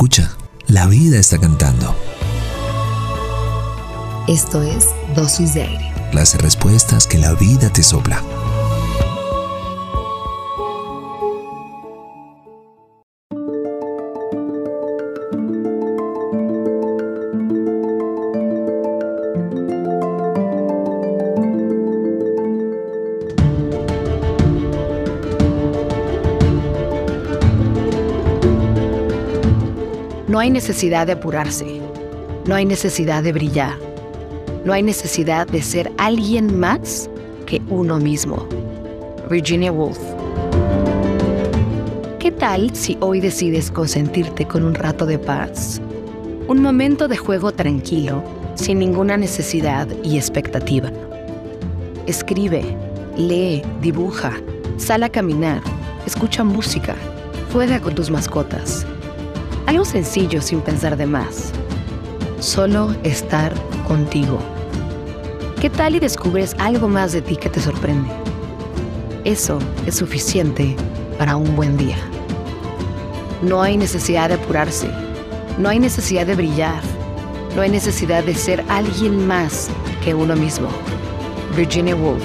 Escucha, la vida está cantando. Esto es Dosis de Aire. Las respuestas que la vida te sopla. No hay necesidad de apurarse. No hay necesidad de brillar. No hay necesidad de ser alguien más que uno mismo. Virginia Woolf. ¿Qué tal si hoy decides consentirte con un rato de paz? Un momento de juego tranquilo, sin ninguna necesidad y expectativa. Escribe, lee, dibuja, sal a caminar, escucha música, juega con tus mascotas. Algo sencillo sin pensar de más. Solo estar contigo. ¿Qué tal y descubres algo más de ti que te sorprende? Eso es suficiente para un buen día. No hay necesidad de apurarse. No hay necesidad de brillar. No hay necesidad de ser alguien más que uno mismo. Virginia Woolf.